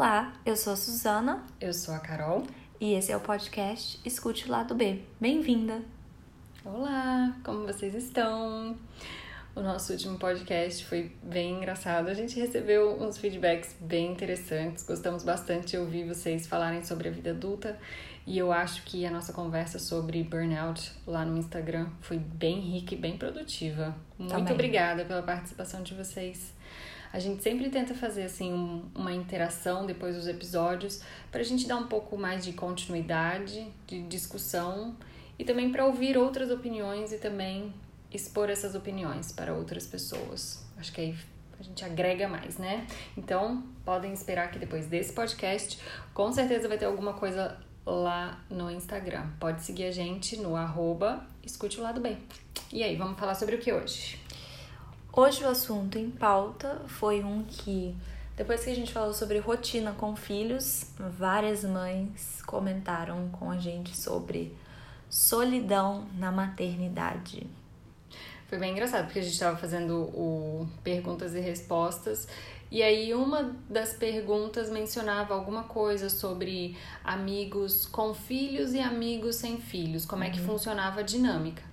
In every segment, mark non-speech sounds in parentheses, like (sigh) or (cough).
Olá, eu sou a Suzana Eu sou a Carol. e esse é o podcast Escute o Lado B. Bem-vinda! Olá, como vocês estão? O nosso último podcast foi bem engraçado. A gente recebeu uns feedbacks bem interessantes. Gostamos bastante de ouvir vocês falarem sobre a vida adulta. E eu acho que a nossa conversa sobre burnout lá no Instagram foi bem rica e bem produtiva. Muito Também. obrigada pela participação de vocês. A gente sempre tenta fazer assim um- uma interação depois dos episódios para a gente dar um pouco mais de continuidade, de discussão e também para ouvir outras opiniões e também expor essas opiniões para outras pessoas. Acho que aí a gente agrega mais, né? Então, podem esperar que depois desse podcast, com certeza vai ter alguma coisa lá no Instagram. Pode seguir a gente no arroba escute o lado bem. E aí, vamos falar sobre o que hoje? Hoje o assunto em pauta foi um que, depois que a gente falou sobre rotina com filhos, várias mães comentaram com a gente sobre solidão na maternidade. Foi bem engraçado, porque a gente estava fazendo o perguntas e respostas, e aí uma das perguntas mencionava alguma coisa sobre amigos com filhos e amigos sem filhos, como é que funcionava a dinâmica.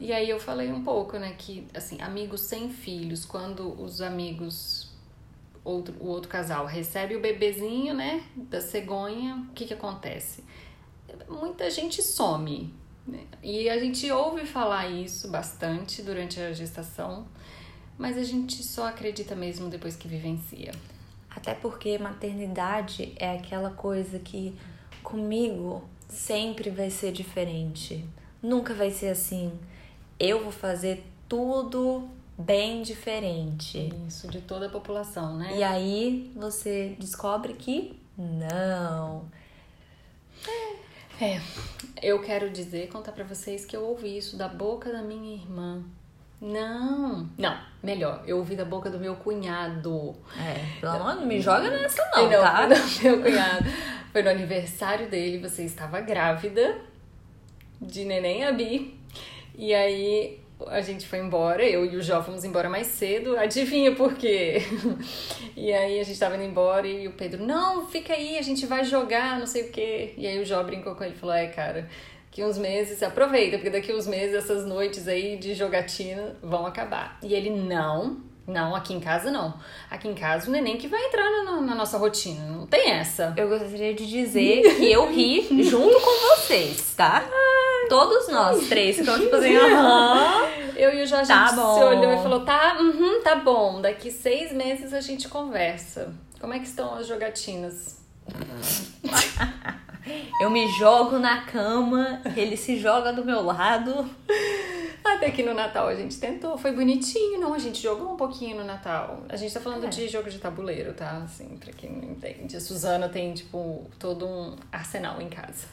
E aí eu falei um pouco, né, que assim, amigos sem filhos, quando os amigos outro, o outro casal recebe o bebezinho, né, da cegonha, o que que acontece? Muita gente some, né? E a gente ouve falar isso bastante durante a gestação, mas a gente só acredita mesmo depois que vivencia. Até porque maternidade é aquela coisa que comigo sempre vai ser diferente. Nunca vai ser assim. Eu vou fazer tudo bem diferente. Isso de toda a população, né? E aí você descobre que não. É, eu quero dizer, contar pra vocês que eu ouvi isso da boca da minha irmã. Não, não, melhor, eu ouvi da boca do meu cunhado. É, pelo amor, não me joga nessa não, não tá? do (laughs) meu cunhado. Foi no aniversário dele, você estava grávida de neném Abi. E aí a gente foi embora, eu e o Jó fomos embora mais cedo. Adivinha por quê? (laughs) E aí a gente tava indo embora e o Pedro, não, fica aí, a gente vai jogar, não sei o quê. E aí o Jó brincou com ele e falou: é, cara, que uns meses, aproveita, porque daqui uns meses essas noites aí de jogatina vão acabar. E ele, não, não, aqui em casa não. Aqui em casa o neném que vai entrar na, na nossa rotina, não tem essa. Eu gostaria de dizer que eu ri (laughs) junto com vocês, tá? Todos nós três ficamos tipo assim, aham. Eu e o Jorge Tá bom. se olhou e falou: tá, uhum, tá bom, daqui seis meses a gente conversa. Como é que estão as jogatinas? (laughs) Eu me jogo na cama, ele se joga do meu lado. Até que no Natal a gente tentou, foi bonitinho, não? A gente jogou um pouquinho no Natal. A gente tá falando É. de jogo de tabuleiro, tá? Assim, pra quem não entende. A Suzana tem, tipo, todo um arsenal em casa.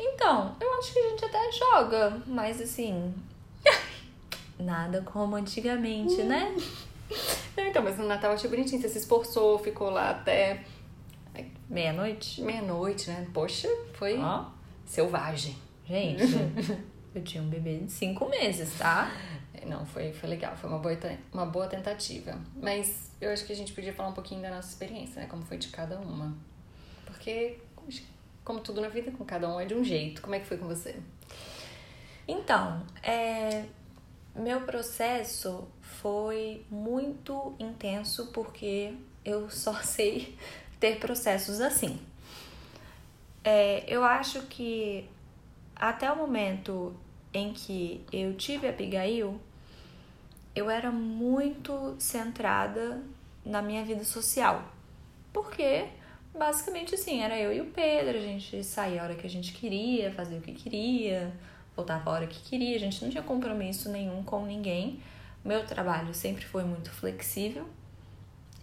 Então, eu acho que a gente até joga, mas assim. (laughs) Nada como antigamente, né? Não, então, mas no Natal eu achei bonitinho. Você se esforçou, ficou lá até Meia-noite. meia-noite, né? Poxa, foi Ó, selvagem. gente, (laughs) eu tinha um bebê de cinco meses, tá? Não, foi, foi legal, foi uma boa, uma boa tentativa. Mas eu acho que a gente podia falar um pouquinho da nossa experiência, né? Como foi de cada uma. Porque, como tudo na vida, com cada um é de um jeito. Como é que foi com você? Então, é, meu processo foi muito intenso porque eu só (laughs) sei ter processos assim. É, eu acho que até o momento em que eu tive a Abigail, eu era muito centrada na minha vida social. Porque, basicamente assim, era eu e o Pedro, a gente saía a hora que a gente queria, fazia o que queria, voltava a hora que queria, a gente não tinha compromisso nenhum com ninguém. Meu trabalho sempre foi muito flexível.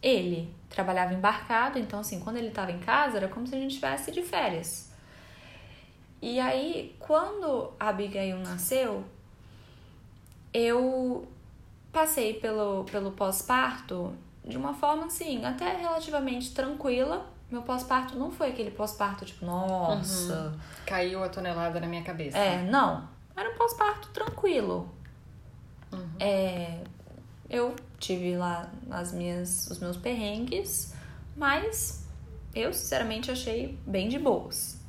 Ele trabalhava embarcado, então assim, quando ele estava em casa, era como se a gente estivesse de férias. E aí, quando a Abigail nasceu, eu passei pelo, pelo pós-parto de uma forma assim, até relativamente tranquila. Meu pós-parto não foi aquele pós-parto tipo, nossa. Caiu a tonelada na minha cabeça. É, não. Era um pós-parto tranquilo. É, eu tive lá as minhas, os meus perrengues, mas eu sinceramente achei bem de boas.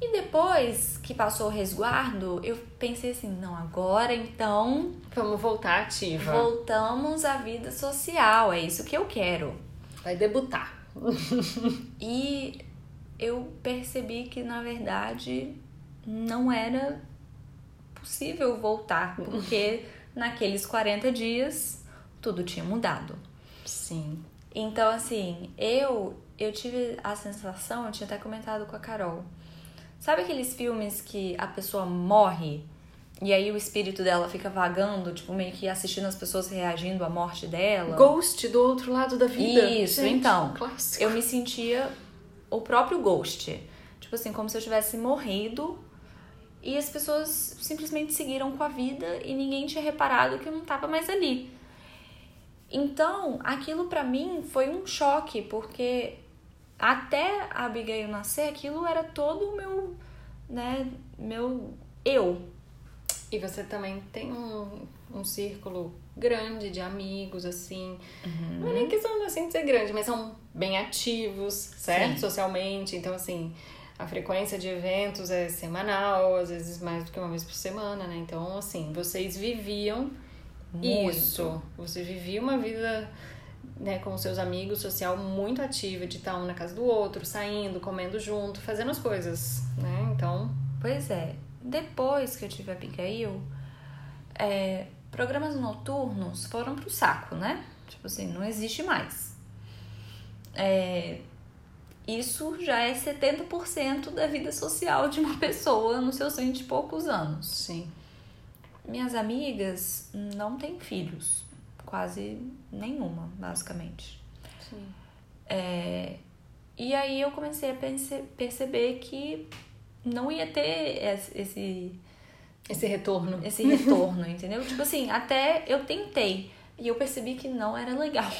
E depois que passou o resguardo, eu pensei assim, não, agora então. Vamos voltar ativa. Voltamos à vida social, é isso que eu quero. Vai debutar. (laughs) e eu percebi que na verdade não era possível voltar, porque (laughs) naqueles 40 dias tudo tinha mudado. Sim. Então, assim, eu eu tive a sensação, eu tinha até comentado com a Carol. Sabe aqueles filmes que a pessoa morre e aí o espírito dela fica vagando, tipo, meio que assistindo as pessoas reagindo à morte dela? Ghost do outro lado da vida. Isso, Gente, então. Clássico. Eu me sentia o próprio Ghost. Tipo assim, como se eu tivesse morrido e as pessoas simplesmente seguiram com a vida e ninguém tinha reparado que eu não tava mais ali. Então, aquilo para mim foi um choque, porque até a Abigail nascer, aquilo era todo o meu, né, meu eu. E você também tem um, um círculo grande de amigos, assim. Uhum. Não é nem questão assim de ser grande, mas são bem ativos, certo? Sim. Socialmente. Então, assim, a frequência de eventos é semanal, às vezes mais do que uma vez por semana, né? Então, assim, vocês viviam Muito. isso. Você vivia uma vida né, com seus amigos, social muito ativa, de estar um na casa do outro, saindo, comendo junto, fazendo as coisas, né? Então. Pois é. Depois que eu tive a Abigail, é, programas noturnos foram pro saco, né? Tipo assim, não existe mais. É, isso já é 70% da vida social de uma (laughs) pessoa nos seus 20 e poucos anos. Sim. Minhas amigas não têm filhos quase nenhuma, basicamente. Sim. É, e aí eu comecei a perce perceber que não ia ter esse esse retorno. Esse retorno, (laughs) entendeu? Tipo assim, até eu tentei e eu percebi que não era legal.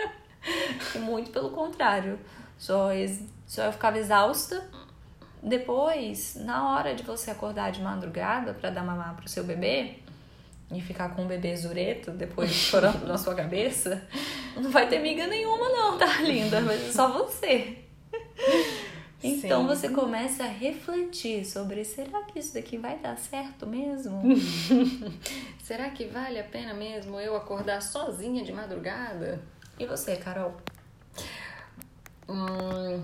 (laughs) Muito pelo contrário. Só, só eu ficava exausta. Depois, na hora de você acordar de madrugada para dar mamar pro seu bebê, e ficar com um bebê zureto depois (laughs) chorando na sua cabeça, não vai ter miga nenhuma, não, tá linda? Mas é só você. (laughs) Então Sim. você começa a refletir sobre será que isso daqui vai dar certo mesmo? (laughs) será que vale a pena mesmo eu acordar sozinha de madrugada? E você, Carol? Hum,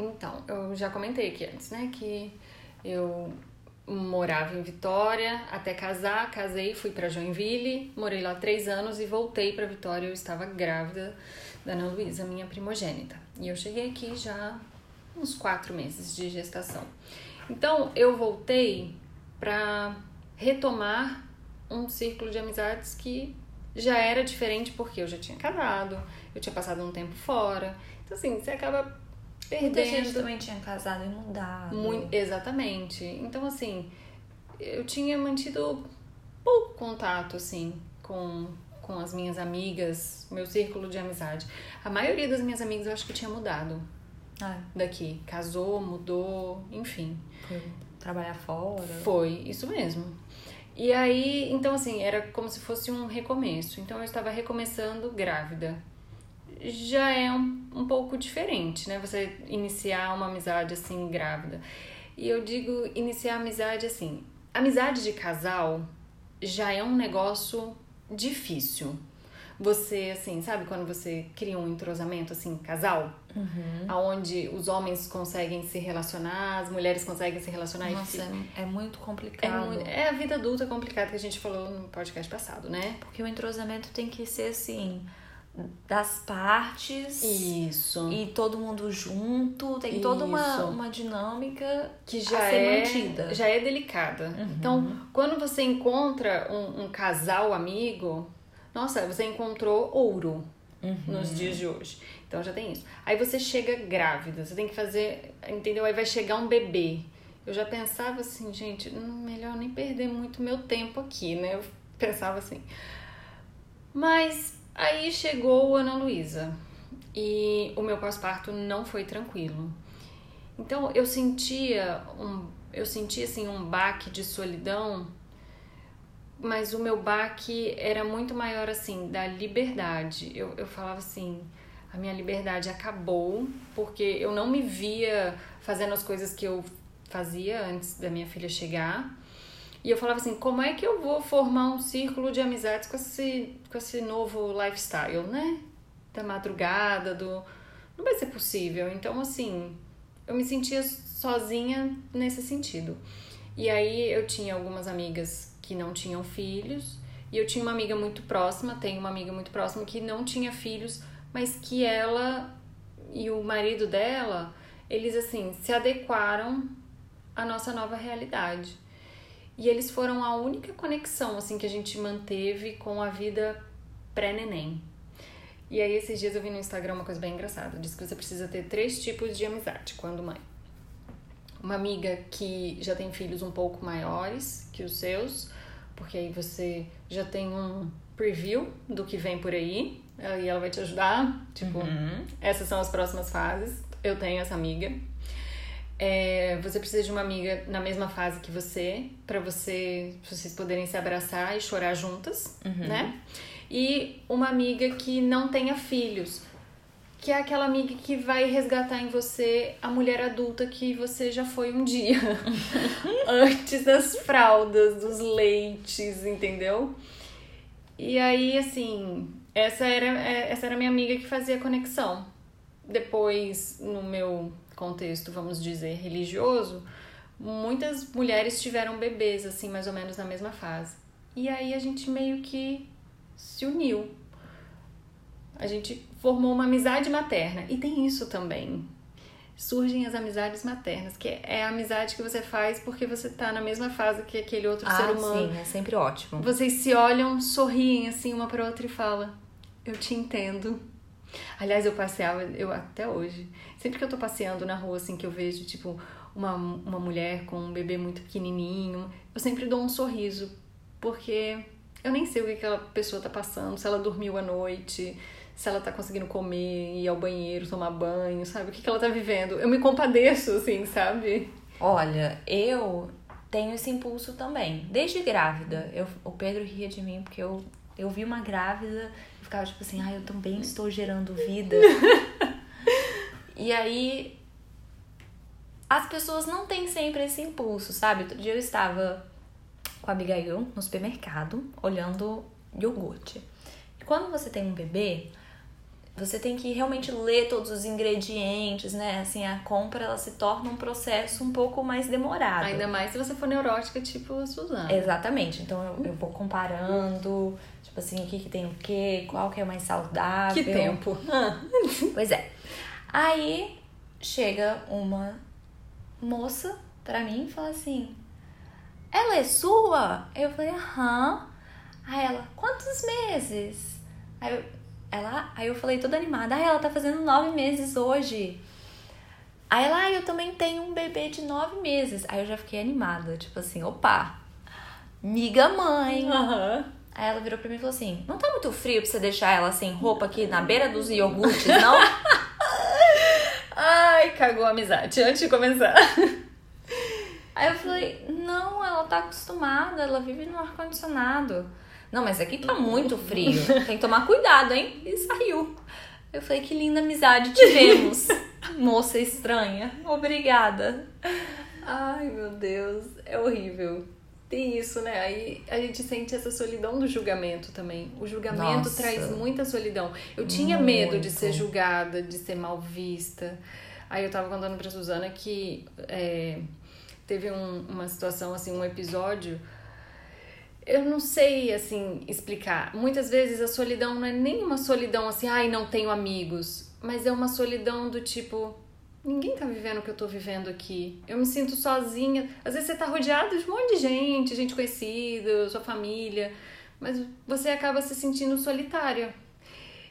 então, eu já comentei aqui antes, né, que eu morava em Vitória até casar, casei, fui para Joinville, morei lá três anos e voltei para Vitória. Eu estava grávida da Ana Luísa, minha primogênita. E eu cheguei aqui já uns quatro meses de gestação. Então eu voltei para retomar um círculo de amizades que já era diferente porque eu já tinha casado, eu tinha passado um tempo fora. Então assim, você acaba perdendo. Muita gente também tinha casado e mudado. Muito, exatamente. Então, assim, eu tinha mantido pouco contato, assim, com, com as minhas amigas, meu círculo de amizade. A maioria das minhas amigas eu acho que tinha mudado ah. daqui. Casou, mudou, enfim. Foi trabalhar fora. Foi, isso mesmo. E aí, então assim, era como se fosse um recomeço. Então eu estava recomeçando grávida já é um, um pouco diferente, né? Você iniciar uma amizade assim grávida. E eu digo iniciar amizade assim. Amizade de casal já é um negócio difícil. Você, assim, sabe quando você cria um entrosamento, assim, casal? Uhum. Onde os homens conseguem se relacionar, as mulheres conseguem se relacionar. Nossa, é, é muito complicado. É, é, a vida adulta complicada que a gente falou no podcast passado, né? Porque o entrosamento tem que ser, assim, das partes. Isso. E todo mundo junto. Tem Isso. toda uma, uma dinâmica que já é mantida. Já é delicada. Uhum. Então, quando você encontra um, um, casal amigo, nossa, você encontrou ouro uhum. nos dias de hoje. Então já tem isso. Aí você chega grávida, você tem que fazer, entendeu? Aí vai chegar um bebê. Eu já pensava assim, gente, hum, melhor nem perder muito meu tempo aqui, né? Eu (laughs) pensava assim. Mas Aí chegou Ana Luísa e o meu pós-parto não foi tranquilo. Então eu sentia um, eu sentia assim um baque de solidão, mas o meu baque era muito maior assim da liberdade. Eu, eu falava assim, a minha liberdade acabou, porque eu não me via fazendo as coisas que eu fazia antes da minha filha chegar. E eu falava assim, como é que eu vou formar um círculo de amizades com esse, com esse novo lifestyle, né? Da madrugada, do. Não vai ser possível. Então, assim, eu me sentia sozinha nesse sentido. E aí eu tinha algumas amigas que não tinham filhos, e eu tinha uma amiga muito próxima, tenho uma amiga muito próxima que não tinha filhos, mas que ela e o marido dela, eles assim, se adequaram à nossa nova realidade. E eles foram a única conexão assim que a gente manteve com a vida pré-neném. E aí esses dias eu vi no Instagram uma coisa bem engraçada, diz que você precisa ter três tipos de amizade quando mãe. Uma amiga que já tem filhos um pouco maiores que os seus, porque aí você já tem um preview do que vem por aí, e ela vai te ajudar. Tipo, uhum. essas são as próximas fases. Eu tenho essa amiga. É, você precisa de uma amiga na mesma fase que você, para você, vocês poderem se abraçar e chorar juntas, uhum. né? E uma amiga que não tenha filhos, que é aquela amiga que vai resgatar em você a mulher adulta que você já foi um dia, (laughs) antes das fraldas, dos leites, entendeu? E aí, assim, essa era, é, essa era minha amiga que fazia conexão. Depois, no meu contexto, vamos dizer, religioso, muitas mulheres tiveram bebês, assim, mais ou menos na mesma fase. E aí a gente meio que se uniu. A gente formou uma amizade materna. E tem isso também. Surgem as amizades maternas, que é a amizade que você faz porque você tá na mesma fase que aquele outro ah, ser humano. Sim, é sempre ótimo. Vocês se olham, sorriem assim uma para outra e falam: Eu te entendo. Aliás, eu passeava, eu até hoje, sempre que eu tô passeando na rua, assim, que eu vejo, tipo, uma, uma mulher com um bebê muito pequenininho, eu sempre dou um sorriso, porque eu nem sei o que aquela pessoa tá passando, se ela dormiu à noite, se ela tá conseguindo comer, ir ao banheiro, tomar banho, sabe? O que, que ela tá vivendo. Eu me compadeço, assim, sabe? Olha, eu tenho esse impulso também. Desde grávida. Eu, o Pedro ria de mim porque eu, eu vi uma grávida e ficava tipo assim, ah, eu também estou gerando vida. (laughs) e aí. As pessoas não têm sempre esse impulso, sabe? Outro dia eu estava com a Abigail no supermercado olhando iogurte. E quando você tem um bebê, você tem que realmente ler todos os ingredientes, né? Assim, a compra ela se torna um processo um pouco mais demorado. Ainda mais se você for neurótica, tipo a Suzana. Exatamente. Então eu, eu vou comparando, tipo assim, o que, que tem o quê, qual que é mais saudável. Que tempo. (laughs) pois é. Aí chega uma moça pra mim e fala assim: Ela é sua? Eu falei, aham. Aí ela, quantos meses? Aí eu, ela, aí eu falei toda animada, ah, ela tá fazendo nove meses hoje. Aí ela, ah, eu também tenho um bebê de nove meses. Aí eu já fiquei animada, tipo assim, opa, miga mãe. Uhum. Aí ela virou pra mim e falou assim: Não tá muito frio pra você deixar ela sem roupa aqui na beira dos iogurtes, não? (laughs) Ai, cagou a amizade antes de começar. (laughs) Aí eu falei: Não, ela tá acostumada, ela vive no ar-condicionado. Não, mas aqui tá muito frio. Tem que tomar cuidado, hein? E saiu. Eu falei, que linda amizade tivemos. (laughs) Moça estranha. Obrigada. Ai, meu Deus. É horrível. Tem isso, né? Aí a gente sente essa solidão do julgamento também. O julgamento Nossa. traz muita solidão. Eu tinha muito. medo de ser julgada, de ser mal vista. Aí eu tava contando pra Suzana que é, teve um, uma situação, assim, um episódio eu não sei assim explicar. Muitas vezes a solidão não é nem uma solidão assim, ai, não tenho amigos, mas é uma solidão do tipo, ninguém tá vivendo o que eu tô vivendo aqui. Eu me sinto sozinha. Às vezes você tá rodeado de um monte de gente, gente conhecida, sua família, mas você acaba se sentindo solitária.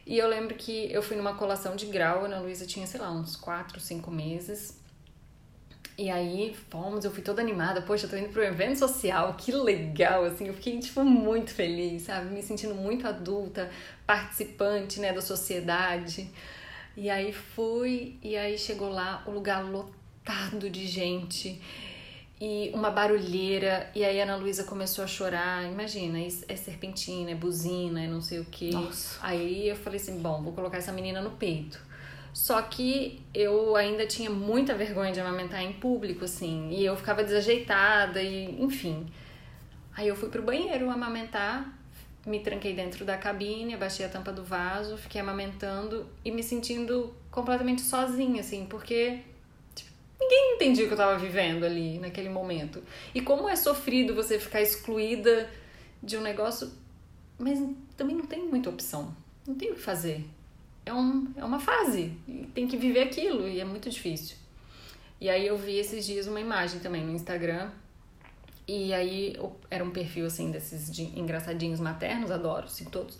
E eu lembro que eu fui numa colação de grau, a Ana Luísa tinha, sei lá, uns 4, 5 meses. E aí fomos, eu fui toda animada, poxa, eu tô indo pro evento social, que legal, assim, eu fiquei, tipo, muito feliz, sabe? Me sentindo muito adulta, participante, né, da sociedade. E aí fui, e aí chegou lá, o lugar lotado de gente. e uma barulheira, e aí a Ana Luísa começou a chorar. Imagina, é serpentina, é buzina, é não sei o que. Aí eu falei assim: bom, vou colocar essa menina no peito. Só que eu ainda tinha muita vergonha de amamentar em público, assim, e eu ficava desajeitada, e enfim. Aí eu fui pro banheiro amamentar, me tranquei dentro da cabine, abaixei a tampa do vaso, fiquei amamentando e me sentindo completamente sozinha, assim, porque tipo, ninguém entendia o que eu tava vivendo ali naquele momento. E como é sofrido você ficar excluída de um negócio, mas também não tem muita opção, não tem o que fazer é, um, é uma fase, tem que viver aquilo e é muito difícil. E aí eu vi esses dias uma imagem também no Instagram, e aí era um perfil assim desses de engraçadinhos maternos, adoro, sim, todos.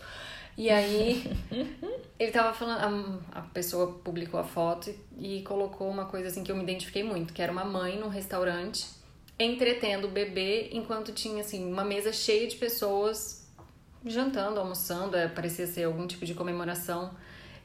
E aí (laughs) ele tava falando, a, a pessoa publicou a foto e, e colocou uma coisa assim que eu me identifiquei muito, que era uma mãe num restaurante entretendo o bebê enquanto tinha assim uma mesa cheia de pessoas jantando, almoçando, é, parecia ser algum tipo de comemoração.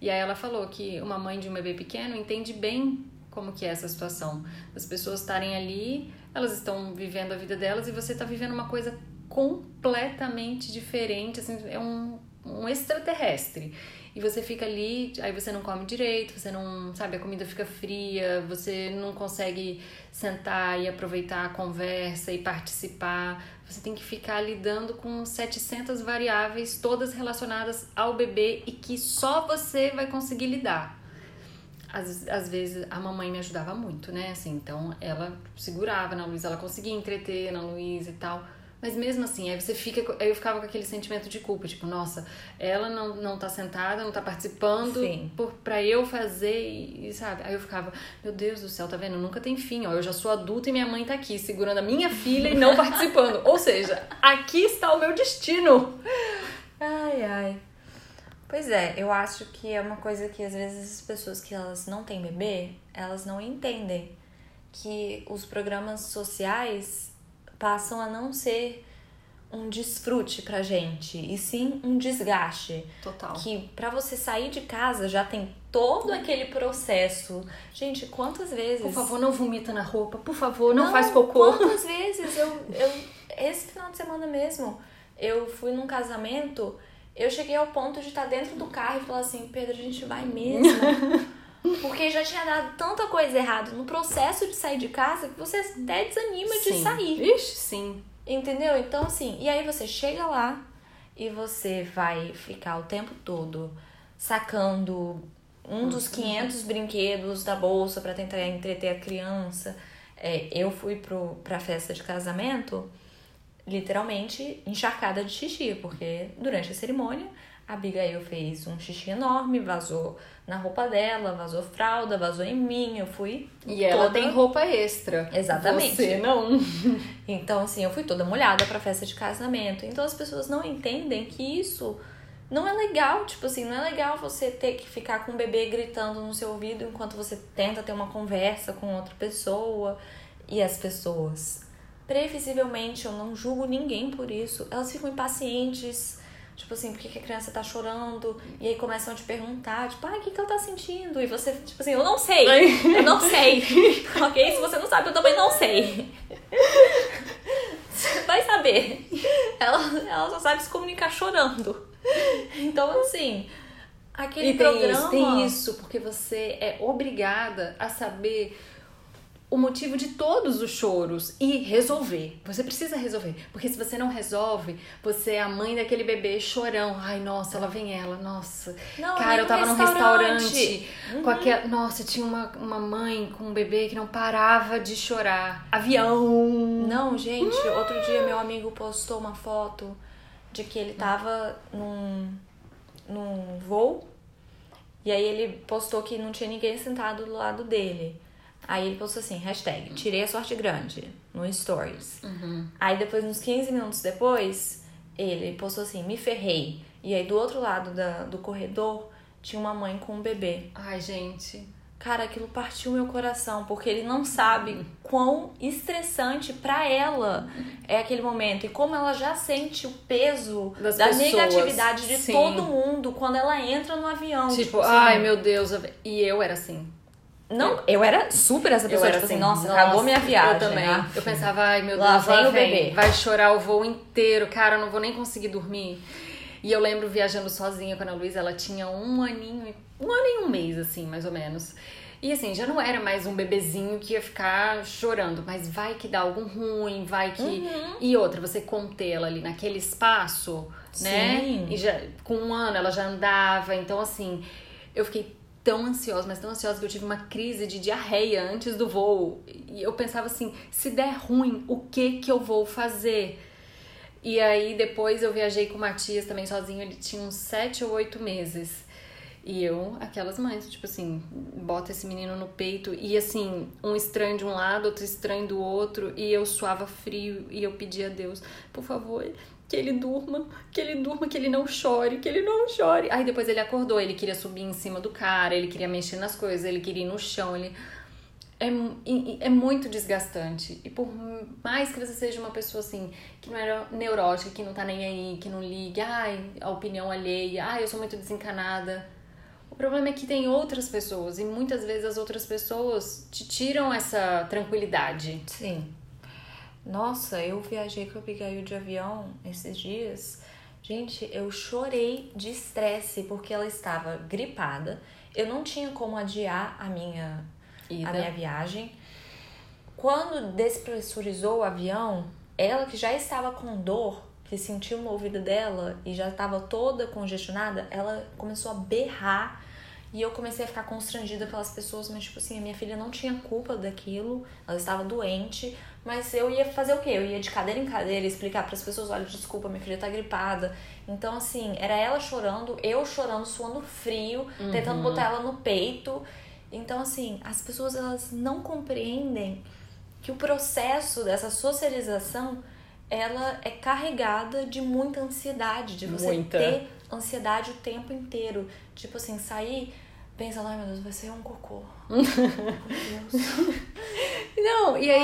E aí ela falou que uma mãe de um bebê pequeno entende bem como que é essa situação. As pessoas estarem ali, elas estão vivendo a vida delas e você está vivendo uma coisa completamente diferente, assim, é um, um extraterrestre. E você fica ali, aí você não come direito, você não, sabe, a comida fica fria, você não consegue sentar e aproveitar a conversa e participar. Você tem que ficar lidando com 700 variáveis, todas relacionadas ao bebê e que só você vai conseguir lidar. Às, às vezes a mamãe me ajudava muito, né? Assim, então ela segurava na Luísa, ela conseguia entreter na Luísa e tal. Mas mesmo assim, aí você fica. Aí eu ficava com aquele sentimento de culpa, tipo, nossa, ela não, não tá sentada, não tá participando Sim. por, pra eu fazer, e, sabe? Aí eu ficava, meu Deus do céu, tá vendo? Nunca tem fim, ó. Eu já sou adulta e minha mãe tá aqui, segurando a minha filha e não (laughs) participando. Ou seja, aqui está o meu destino. Ai, ai. Pois é, eu acho que é uma coisa que às vezes as pessoas que elas não têm bebê, elas não entendem que os programas sociais passam a não ser um desfrute pra gente, e sim um desgaste. Total. Que para você sair de casa já tem todo aquele processo. Gente, quantas vezes. Por favor, não vomita na roupa, por favor, não, não faz cocô. Quantas (laughs) vezes eu, eu. Esse final de semana mesmo, eu fui num casamento, eu cheguei ao ponto de estar dentro do carro e falar assim: Pedro, a gente vai mesmo. (laughs) Porque já tinha dado tanta coisa errada no processo de sair de casa que você até desanima sim. de sair. Ixi, sim. Entendeu? Então, assim, e aí você chega lá e você vai ficar o tempo todo sacando um dos 500 brinquedos da bolsa para tentar entreter a criança. É, eu fui pro, pra festa de casamento literalmente encharcada de xixi, porque durante a cerimônia a Abigail fez um xixi enorme, vazou na roupa dela, vazou fralda, vazou em mim, eu fui. E toda... ela tem roupa extra. Exatamente. Você não. (laughs) então, assim, eu fui toda molhada pra festa de casamento. Então as pessoas não entendem que isso não é legal. Tipo assim, não é legal você ter que ficar com o bebê gritando no seu ouvido enquanto você tenta ter uma conversa com outra pessoa. E as pessoas, previsivelmente, eu não julgo ninguém por isso, elas ficam impacientes Tipo assim, por que, a criança tá chorando? E aí começam a te perguntar, tipo, ah, o que, que ela tá sentindo? E você, tipo assim, eu não sei. eu não sei. (laughs) ok? Se você não sabe, eu também não sei. (laughs) Você vai saber. Ela, ela só sabe se comunicar chorando. Então, assim, aquele e tem programa... Isso, tem isso, porque você é obrigada a saber o motivo de todos os choros e resolver. Você precisa resolver, porque se você não resolve, você é a mãe daquele bebê chorão. Ai, nossa, lá vem ela, nossa. Não, Cara, eu tava num restaurante uhum. com aquela. Nossa, tinha uma, uma mãe com um bebê que não parava de chorar. Avião. Não, gente, uhum. outro dia meu amigo postou uma foto de que ele tava num, num voo. E aí ele postou que não tinha ninguém sentado do lado dele. Aí ele postou assim, hashtag, tirei a sorte grande, no Stories. Uhum. Aí depois, uns 15 minutos depois, ele postou assim, me ferrei. E aí do outro lado da, do corredor, tinha uma mãe com um bebê. Ai, gente. Cara, aquilo partiu meu coração, porque ele não sabe quão estressante para ela é aquele momento e como ela já sente o peso das da pessoas. negatividade de Sim. todo mundo quando ela entra no avião. Tipo, tipo assim, ai meu Deus, e eu era assim. Não, eu era super essa pessoa, tipo assim, assim, nossa, acabou minha viagem. Eu também. ah, Eu pensava, ai meu Lá Deus, vem lá o vem. bebê. Vai chorar o voo inteiro, cara, eu não vou nem conseguir dormir. E eu lembro viajando sozinha com a Ana Luísa, ela tinha um aninho, um ano e um mês, assim, mais ou menos. E assim, já não era mais um bebezinho que ia ficar chorando, mas vai que dá algo ruim, vai que. Uhum. E outra, você contê-la ali naquele espaço, né? Sim. E já, com um ano ela já andava, então assim, eu fiquei tão ansiosa, mas tão ansiosa que eu tive uma crise de diarreia antes do voo. E eu pensava assim, se der ruim, o que que eu vou fazer? E aí depois eu viajei com o Matias também sozinho, ele tinha uns sete ou oito meses. E eu, aquelas mães, tipo assim, bota esse menino no peito e assim, um estranho de um lado, outro estranho do outro, e eu suava frio e eu pedia a Deus, por favor, que ele durma, que ele durma, que ele não chore, que ele não chore. Aí depois ele acordou, ele queria subir em cima do cara, ele queria mexer nas coisas, ele queria ir no chão, ele é, é muito desgastante. E por mais que você seja uma pessoa assim, que não é neurótica, que não tá nem aí, que não liga, ai, a opinião alheia, ai, eu sou muito desencanada. O problema é que tem outras pessoas e muitas vezes as outras pessoas te tiram essa tranquilidade. Sim. Nossa, eu viajei com a Abigail de avião esses dias. Gente, eu chorei de estresse porque ela estava gripada. Eu não tinha como adiar a minha, Ida. a minha viagem. Quando despressurizou o avião, ela que já estava com dor, que sentiu no ouvido dela e já estava toda congestionada, ela começou a berrar e eu comecei a ficar constrangida pelas pessoas, mas tipo assim, a minha filha não tinha culpa daquilo, ela estava doente, mas eu ia fazer o quê? Eu ia de cadeira em cadeira explicar para as pessoas, olha, desculpa, minha filha tá gripada. Então assim, era ela chorando, eu chorando, suando frio, tentando botar ela no peito. Então assim, as pessoas elas não compreendem que o processo dessa socialização ela é carregada de muita ansiedade, de você Muita. ter ansiedade o tempo inteiro. Tipo assim, sair pensando, ai meu Deus, vai ser um cocô. (laughs) Meu Deus. Não, e aí,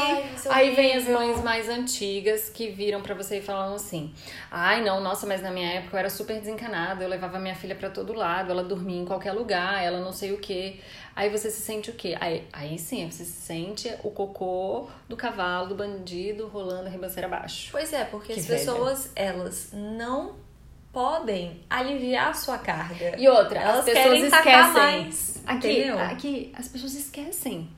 Ai, aí vem as mães mais antigas que viram pra você e falam assim: "Ai, não, nossa, mas na minha época eu era super desencanada, eu levava minha filha pra todo lado, ela dormia em qualquer lugar, ela não sei o quê". Aí você se sente o quê? Aí, aí sim, você se sente o cocô do cavalo, do bandido rolando a ribanceira abaixo. Pois é, porque Que as velha. pessoas, elas não podem aliviar a sua carga. E outra, Elas as pessoas querem esquecem. mais, aqui, entendeu? aqui, as pessoas esquecem.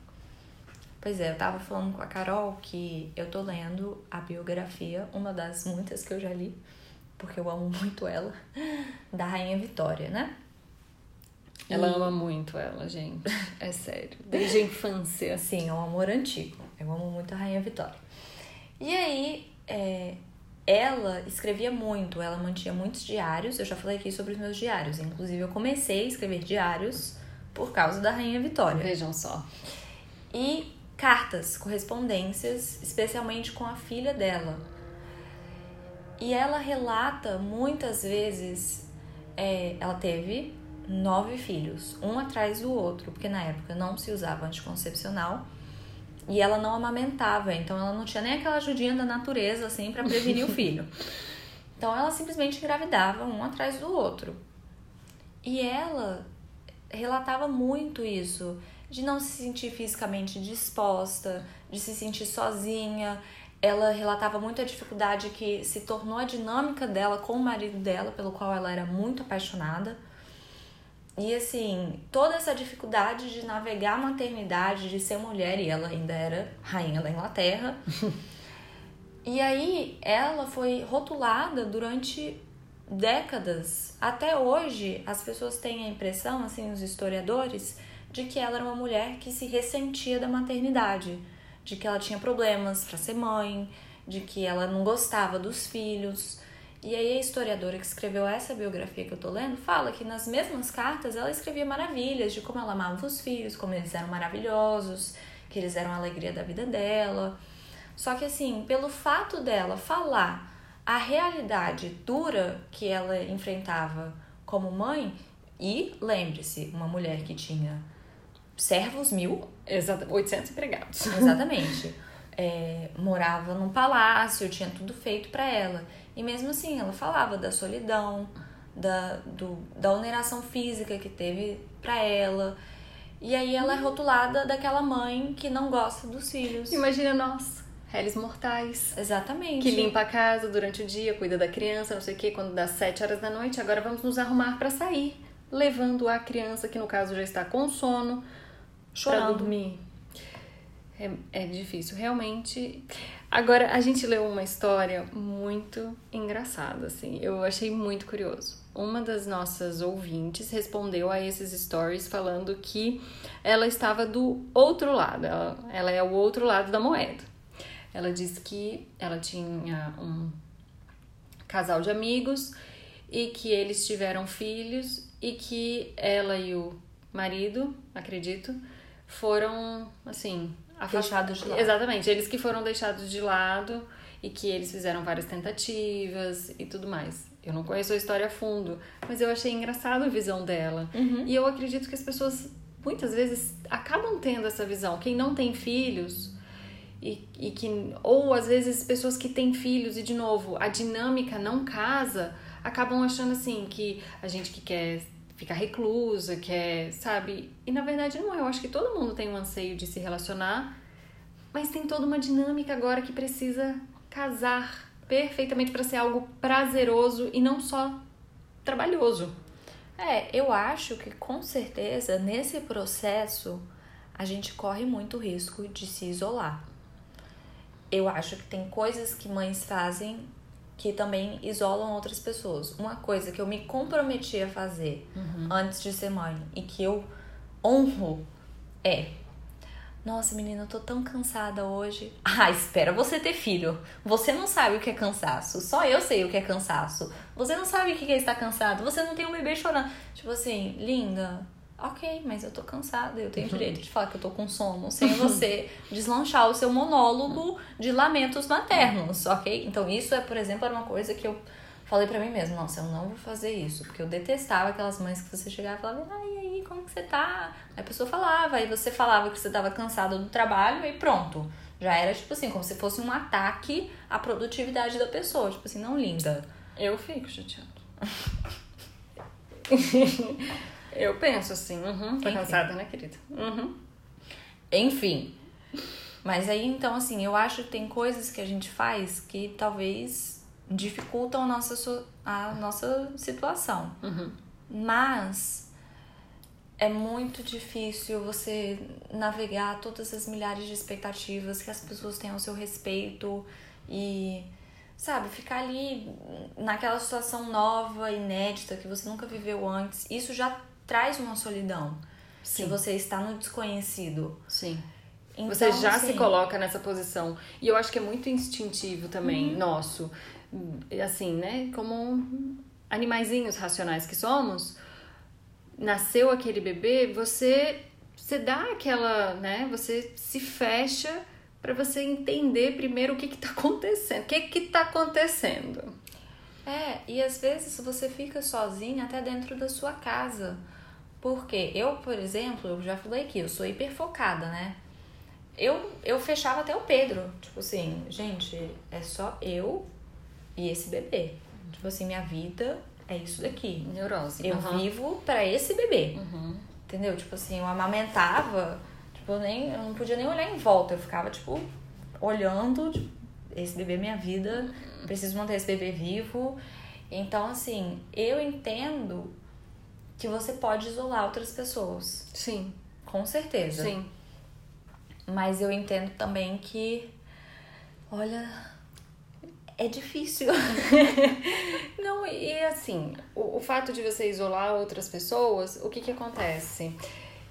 Pois é, eu tava falando com a Carol que eu tô lendo a biografia, uma das muitas que eu já li, porque eu amo muito ela, (laughs) da Rainha Vitória, né? Ela E- ama muito ela, gente. (laughs) É sério. Desde a infância. Assim, é um amor antigo. Eu amo muito a Rainha Vitória. E aí, é, ela escrevia muito, ela mantinha muitos diários. Eu já falei aqui sobre os meus diários. Inclusive, eu comecei a escrever diários por causa da Rainha Vitória. Vejam só. E cartas, correspondências, especialmente com a filha dela. E ela relata muitas vezes, é, ela teve nove filhos, um atrás do outro, porque na época não se usava anticoncepcional e ela não amamentava, então ela não tinha nem aquela ajudinha da natureza assim para prevenir o (laughs) filho. Então ela simplesmente engravidava um atrás do outro. E ela relatava muito isso, de não se sentir fisicamente disposta, de se sentir sozinha. Ela relatava muito a dificuldade que se tornou a dinâmica dela com o marido dela, pelo qual ela era muito apaixonada. E assim, toda essa dificuldade de navegar a maternidade, de ser mulher, e ela ainda era rainha da Inglaterra. (laughs) e aí ela foi rotulada durante décadas. Até hoje, as pessoas têm a impressão, assim, os historiadores, de que ela era uma mulher que se ressentia da maternidade, de que ela tinha problemas para ser mãe, de que ela não gostava dos filhos. E aí a historiadora que escreveu essa biografia que eu tô lendo fala que nas mesmas cartas ela escrevia maravilhas de como ela amava os filhos, como eles eram maravilhosos, que eles eram a alegria da vida dela. Só que assim, pelo fato dela falar a realidade dura que ela enfrentava como mãe, e lembre-se, uma mulher que tinha servos mil, Exato. 800 empregados. exatamente, é, morava num palácio, tinha tudo feito para ela. E mesmo assim, ela falava da solidão, da, do, da oneração física que teve para ela. E aí ela é rotulada daquela mãe que não gosta dos filhos. Imagina nós, réis mortais. Exatamente. Que limpa a casa durante o dia, cuida da criança, não sei o que, quando dá sete horas da noite, agora vamos nos arrumar para sair, levando a criança, que no caso já está com sono, chorando. Pra dormir. É, é difícil, realmente. Agora, a gente leu uma história muito engraçada, assim. Eu achei muito curioso. Uma das nossas ouvintes respondeu a esses stories falando que ela estava do outro lado, ela, ela é o outro lado da moeda. Ela disse que ela tinha um casal de amigos e que eles tiveram filhos e que ela e o marido, acredito, foram assim Deixados de lado. Exatamente, eles que foram deixados de lado e que eles fizeram várias tentativas e tudo mais. Eu não conheço a história a fundo, mas eu achei engraçado a visão dela. Uhum. E eu acredito que as pessoas muitas vezes acabam tendo essa visão. Quem não tem filhos e, e que ou às vezes pessoas que têm filhos e de novo a dinâmica não casa acabam achando assim que a gente que quer ficar reclusa, quer, sabe? E na verdade não é. Eu acho que todo mundo tem um anseio de se relacionar, mas tem toda uma dinâmica agora que precisa casar perfeitamente para ser algo prazeroso e não só trabalhoso. É, eu acho que com certeza nesse processo a gente corre muito risco de se isolar. Eu acho que tem coisas que mães fazem que também isolam outras pessoas. Uma coisa que eu me comprometi a fazer uhum. antes de ser mãe e que eu honro é nossa, menina, eu tô tão cansada hoje. (laughs) Ah, espera você ter filho. Você não sabe o que é cansaço. Só eu sei o que é cansaço. Você não sabe o que é estar cansado. Você não tem um bebê chorando. Tipo assim, linda, ok, mas eu tô cansada, eu tenho direito de falar que eu tô com sono, sem (laughs) você deslanchar o seu monólogo de lamentos maternos, ok? Então isso é, por exemplo, era uma coisa que eu falei para mim mesma, nossa, eu não vou fazer isso, porque eu detestava aquelas mães que você chegava e falava, ai, aí, como que você tá? Aí a pessoa falava, aí você falava que você tava cansada do trabalho e pronto. Já era, tipo assim, como se fosse um ataque à produtividade da pessoa. Tipo assim, não linda. Eu fico chateada. (laughs) Eu penso assim, uhum, tô cansada, né, querida? Uhum. Enfim. Mas aí, então, assim, eu acho que tem coisas que a gente faz que talvez dificultam a nossa, a nossa situação. Uhum. Mas é muito difícil você navegar todas as milhares de expectativas que as pessoas têm ao seu respeito e, sabe, ficar ali naquela situação nova, inédita, que você nunca viveu antes. Isso já traz uma solidão. Sim. Se você está no desconhecido. Sim. Então, você já assim, se coloca nessa posição. E eu acho que é muito instintivo também, uhum. nosso. Assim, né? Como animaizinhos racionais que somos, nasceu aquele bebê, você, você dá aquela, né? Você se fecha para você entender primeiro o que está acontecendo. O que está acontecendo? É, e às vezes você fica sozinha até dentro da sua casa. Porque eu, por exemplo, eu já falei aqui, eu sou hiper focada, né? Eu, eu fechava até o Pedro. Tipo assim, gente, é só eu e esse bebê. Tipo assim, minha vida é isso daqui. Neurose. Eu uhum. vivo para esse bebê. Uhum. Entendeu? Tipo assim, eu amamentava, tipo, eu, nem, eu não podia nem olhar em volta. Eu ficava, tipo, olhando, tipo, esse bebê é minha vida, preciso manter esse bebê vivo. Então, assim, eu entendo que você pode isolar outras pessoas. Sim. Com certeza. Sim. Mas eu entendo também que, olha, é difícil. (laughs) Não, e assim, o, o fato de você isolar outras pessoas, o que que acontece?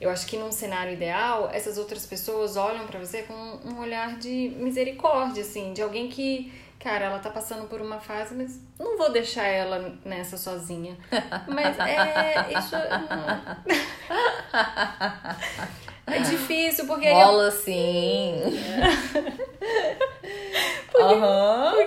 Eu acho que num cenário ideal, essas outras pessoas olham para você com um olhar de misericórdia, assim, de alguém que cara, ela tá passando por uma fase, mas não vou deixar ela nessa sozinha. Mas é. Isso. É difícil, porque. Rola eu... sim. (laughs) porque, uhum. porque,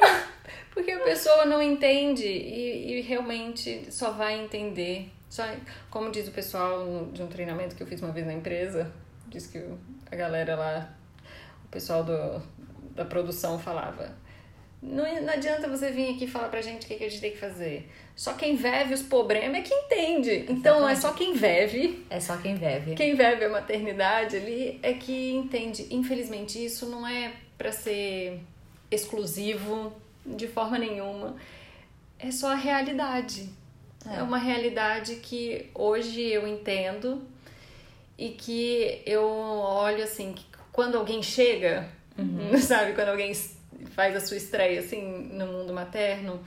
porque, a pessoa não entende e, e realmente só vai entender. Só, como diz o pessoal de um treinamento que eu fiz uma vez na empresa, diz que a galera lá, o pessoal do, da produção falava Não, não adianta você vir aqui falar pra gente o que, que a gente tem que fazer. Só quem vive os problemas é que entende. Então é só quem vive. É só quem vive. Quem vive a maternidade ali é que entende. Infelizmente, isso não é para ser exclusivo de forma nenhuma. É só a realidade. É. é uma realidade que hoje eu entendo e que eu olho assim, que quando alguém chega, uhum. (laughs) sabe, quando alguém faz a sua estreia assim no mundo materno,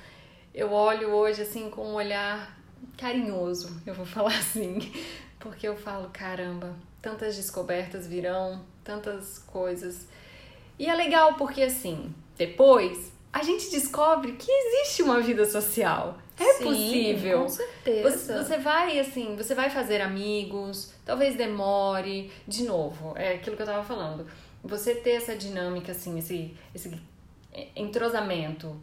eu olho hoje assim com um olhar carinhoso, eu vou (laughs) falar assim, porque eu falo, caramba, tantas descobertas virão, tantas coisas. E é legal porque assim, depois a gente descobre que existe uma vida social. É Sim, possível. Com certeza. Você, vai, assim, você vai fazer amigos, talvez demore. De novo, é aquilo que eu tava falando. Você ter essa dinâmica, assim, esse, esse entrosamento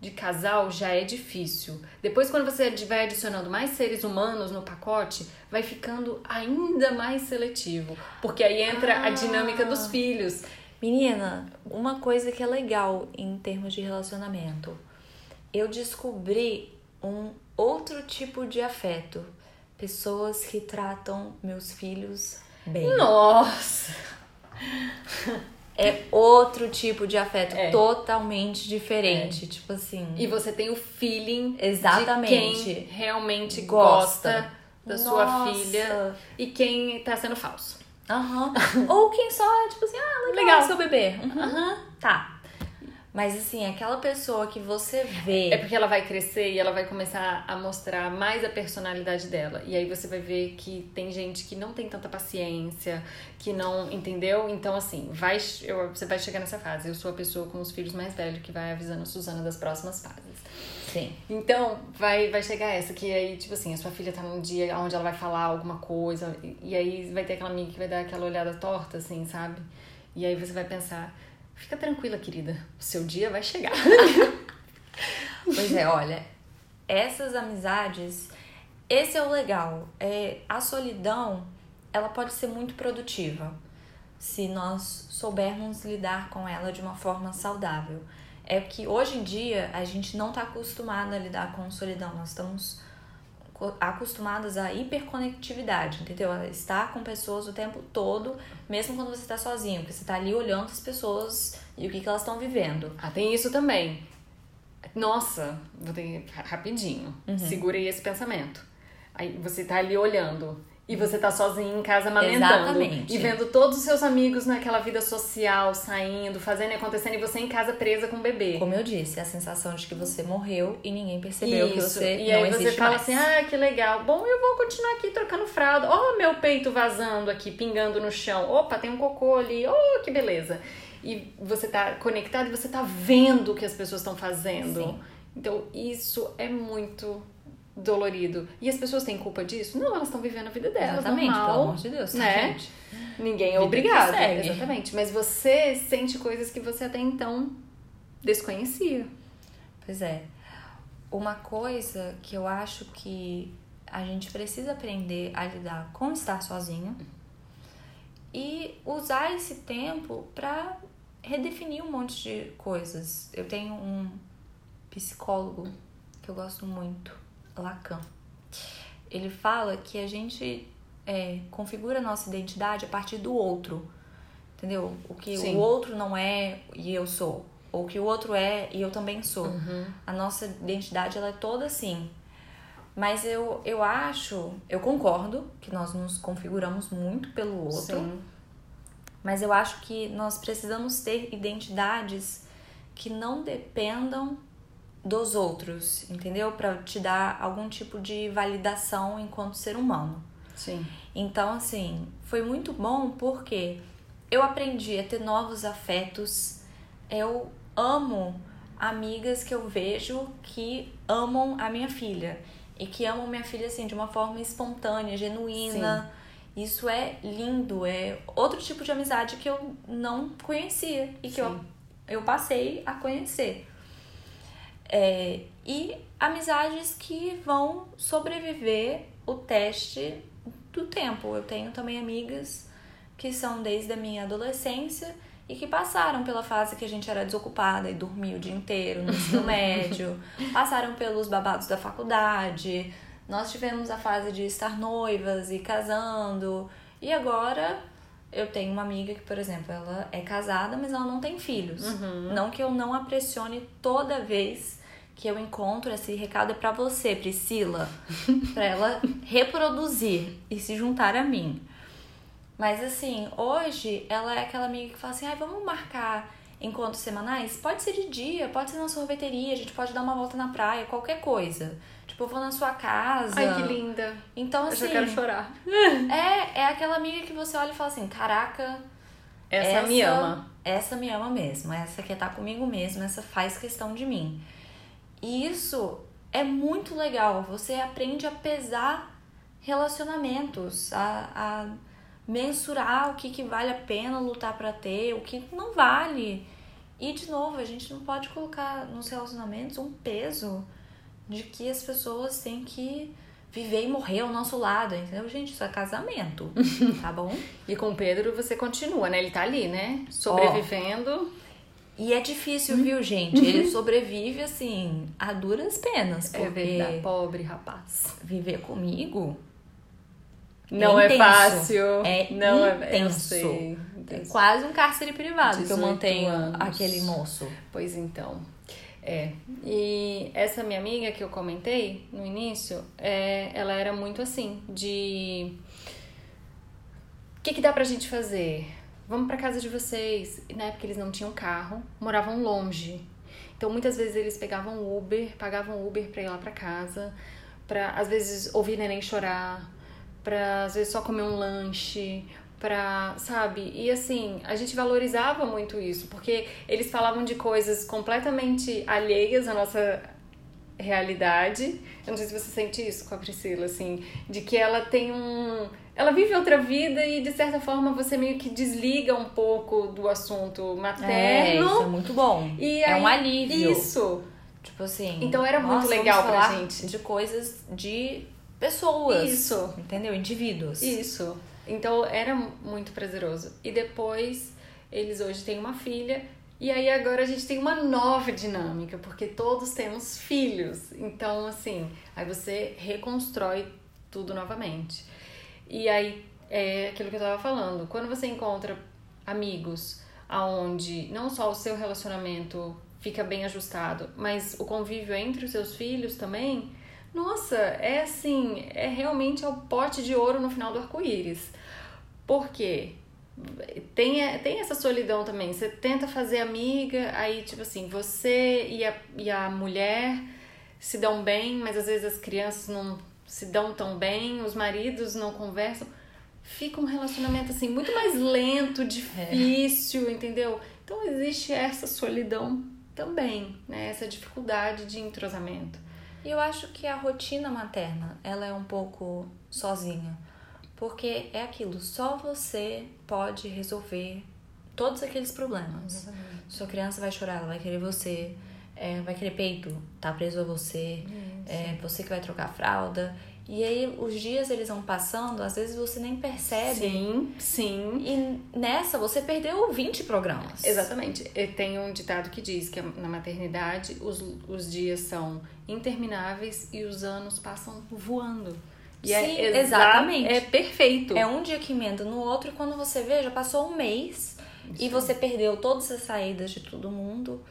de casal já é difícil. Depois, quando você vai adicionando mais seres humanos no pacote, vai ficando ainda mais seletivo. Porque aí entra ah. a dinâmica dos filhos. Menina, uma coisa que é legal em termos de relacionamento. Eu descobri um outro tipo de afeto. Pessoas que tratam meus filhos bem. Nossa! É outro tipo de afeto, é. totalmente diferente. É. Tipo assim. E você tem o feeling Exatamente. de quem realmente gosta, gosta da Nossa. sua filha e quem tá sendo falso. Aham. Uhum. Ou quem só é, tipo assim, ah, legal, legal. seu bebê. Uhum. uhum. Tá. Mas assim, aquela pessoa que você vê. É porque ela vai crescer e ela vai começar a mostrar mais a personalidade dela. E aí você vai ver que tem gente que não tem tanta paciência, que não. Entendeu? Então, assim, vai, eu, você vai chegar nessa fase. Eu sou a pessoa com os filhos mais velhos que vai avisando a Suzana das próximas fases. Sim. Então, vai, vai chegar essa, que aí, tipo assim, a sua filha tá num dia onde ela vai falar alguma coisa, e, e aí vai ter aquela amiga que vai dar aquela olhada torta, assim, sabe? E aí você vai pensar Fica tranquila, querida. O seu dia vai chegar. (laughs) pois é, olha, essas amizades, esse é o legal. É, a solidão, ela pode ser muito produtiva se nós soubermos lidar com ela de uma forma saudável. É que hoje em dia a gente não está acostumado a lidar com solidão, nós estamos acostumadas à hiperconectividade, entendeu? A estar com pessoas o tempo todo, mesmo quando você está sozinho, porque você está ali olhando as pessoas e o que, que elas estão vivendo. Ah, tem isso também. Nossa, vou ter rapidinho. Uhum. Segurei esse pensamento. Aí você tá ali olhando e você tá sozinho em casa amamentando. Exatamente. E vendo todos os seus amigos naquela vida social, saindo, fazendo e acontecendo, e você em casa presa com o bebê. Como eu disse, a sensação de que você morreu e ninguém percebeu Isso. que você e não aí você fala mais. assim, ah, que legal. Bom, eu vou continuar aqui trocando fralda. Ó, oh, meu peito vazando aqui, pingando no chão. Opa, tem um cocô ali. Oh, que beleza. E você tá conectado e você tá vendo o que as pessoas estão fazendo. Sim. Então, isso é muito dolorido. E as pessoas têm culpa disso? Não, elas estão vivendo a vida delas. Exatamente, normal, pelo amor de Deus, tá, né? gente? Ninguém é obrigado. Exatamente. Mas você sente coisas que você até então desconhecia. Pois é. Uma coisa que eu acho que a gente precisa aprender a lidar com estar sozinho e usar esse tempo para redefinir um monte de coisas. Eu tenho um psicólogo que eu gosto muito Lacan. Ele fala que a gente é, configura a nossa identidade a partir do outro. Entendeu? O que Sim. o outro não é e eu sou. Ou o que o outro é e eu também sou. Uhum. A nossa identidade ela é toda assim. Mas eu, eu acho, eu concordo que nós nos configuramos muito pelo outro. Sim. Mas eu acho que nós precisamos ter identidades que não dependam dos outros, entendeu? Para te dar algum tipo de validação enquanto ser humano. Sim. Então, assim, foi muito bom porque eu aprendi a ter novos afetos. Eu amo amigas que eu vejo que amam a minha filha e que amam minha filha assim de uma forma espontânea, genuína. Sim. Isso é lindo, é outro tipo de amizade que eu não conhecia e que eu, eu passei a conhecer. É, e amizades que vão sobreviver o teste do tempo. Eu tenho também amigas que são desde a minha adolescência e que passaram pela fase que a gente era desocupada e dormia o dia inteiro no ensino (laughs) médio, passaram pelos babados da faculdade. Nós tivemos a fase de estar noivas e casando, e agora eu tenho uma amiga que, por exemplo, ela é casada, mas ela não tem filhos. Uhum. Não que eu não a pressione toda vez que eu encontro esse recado é para você, Priscila, (laughs) para ela reproduzir e se juntar a mim. Mas assim, hoje ela é aquela amiga que fala assim: "Ai, vamos marcar encontros semanais? Pode ser de dia, pode ser na sorveteria, a gente pode dar uma volta na praia, qualquer coisa. Tipo, eu vou na sua casa. Ai, que linda. Então Eu assim, já quero chorar. (laughs) é, é aquela amiga que você olha e fala assim: "Caraca, Essa, me ama. essa me ama mesmo, essa quer estar comigo mesmo, essa faz questão de mim. E isso é muito legal. Você aprende a pesar relacionamentos, a, a mensurar o que, que vale a pena lutar para ter, o que não vale. E de novo, a gente não pode colocar nos relacionamentos um peso de que as pessoas têm que viver e morrer ao nosso lado, entendeu? Gente, isso é casamento, (laughs) tá bom? E com o Pedro você continua, né? Ele tá ali, né? Sobrevivendo. E é difícil, viu, gente? Ele sobrevive, assim, a duras penas. É Porque verdade. Pobre rapaz. viver comigo Não É é, fácil. É não é intenso. é Intenso. quase um cárcere privado que eu 18 mantenho anos. aquele moço. Pois então. É. E essa minha amiga que eu comentei no início, é, ela era muito assim, de. O que, que dá pra gente fazer? Vamos pra casa de vocês. E na época eles não tinham carro, moravam longe. Então muitas vezes eles pegavam Uber, pagavam Uber pra ir lá pra casa, pra às vezes ouvir neném chorar, pra às vezes só comer um lanche, pra, sabe? E assim, a gente valorizava muito isso, porque eles falavam de coisas completamente alheias à nossa realidade. Eu não sei se você sente isso com a Priscila, assim, de que ela tem um. Ela vive outra vida e, de certa forma, você meio que desliga um pouco do assunto É, materno. isso é muito bom. E é aí, um alívio. Isso. Tipo assim. Então era muito nossa, legal vamos pra falar gente. De coisas de pessoas. Isso. Entendeu? Indivíduos. Isso. Então era muito prazeroso. E depois eles hoje têm uma filha. E aí agora a gente tem uma nova dinâmica, porque todos temos filhos. Então, assim, aí você reconstrói tudo novamente. E aí é aquilo que eu tava falando. Quando você encontra amigos aonde não só o seu relacionamento fica bem ajustado, mas o convívio entre os seus filhos também, nossa, é assim, é realmente é o pote de ouro no final do arco-íris. Por quê? Tem, tem essa solidão também. Você tenta fazer amiga, aí, tipo assim, você e a, e a mulher se dão bem, mas às vezes as crianças não se dão tão bem, os maridos não conversam. Fica um relacionamento assim muito mais lento, difícil, entendeu? Então existe essa solidão também, né? Essa dificuldade de entrosamento. E eu acho que a rotina materna, ela é um pouco sozinha. Porque é aquilo, só você pode resolver todos aqueles problemas. Sua criança vai chorar, ela vai querer você, é, vai querer peito, tá preso a você, é você que vai trocar a fralda. E aí os dias eles vão passando, às vezes você nem percebe. Sim, sim. E nessa você perdeu 20 programas. Exatamente. E Tem um ditado que diz que na maternidade os, os dias são intermináveis e os anos passam voando. E Sim, é exa- exatamente. É perfeito. É um dia que emenda no outro e quando você vê, já passou um mês e você perdeu todas as saídas de todo mundo.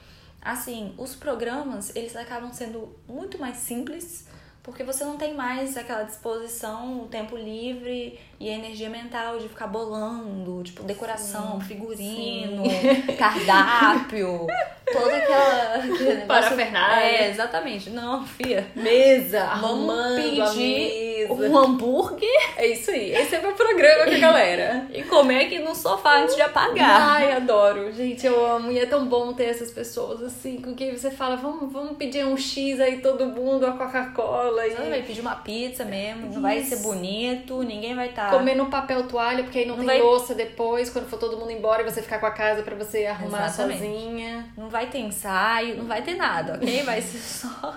Assim, os programas, eles acabam sendo muito mais simples, porque você não tem mais aquela disposição, o tempo livre e a energia mental de ficar bolando, tipo, decoração, figurino, (laughs) cardápio, toda aquela. Parafernália. É, exatamente. Não, fia. Mesa, Vamos arrumando pedir mesa. um hambúrguer É isso aí. Esse é meu programa com a galera. (laughs) e comer aqui no sofá antes de apagar. Ai, adoro. Gente, eu amo. E é tão bom ter essas pessoas assim, com quem você fala, vamos, vamos pedir um X aí todo mundo, a Coca-Cola. Você E vai pedir uma pizza mesmo, não vai ser bonito, ninguém vai estar. comer no papel toalha, porque aí não, Não tem vai- louça depois, quando for todo mundo embora e você ficar com a casa pra você arrumar Exatamente. sozinha. Não vai ter ensaio, não vai ter nada, ok? Vai ser (laughs) só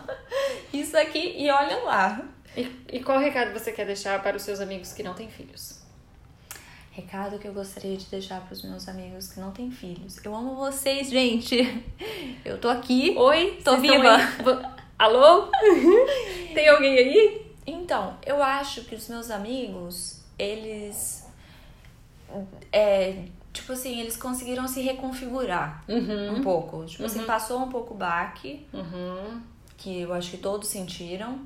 isso aqui e olha lá. E, e qual recado você quer deixar para os seus amigos que não têm filhos? recado que eu gostaria de deixar para os meus amigos que não têm filhos. Eu amo vocês, gente. (laughs) Eu tô aqui. Oi, tô viva. Alô? (laughs) Tem alguém aí? Então, eu acho que os meus amigos, eles. É, tipo assim, eles conseguiram se reconfigurar uhum. um pouco. Tipo assim, Uhum. passou um pouco o baque, Uhum. que eu acho que todos sentiram.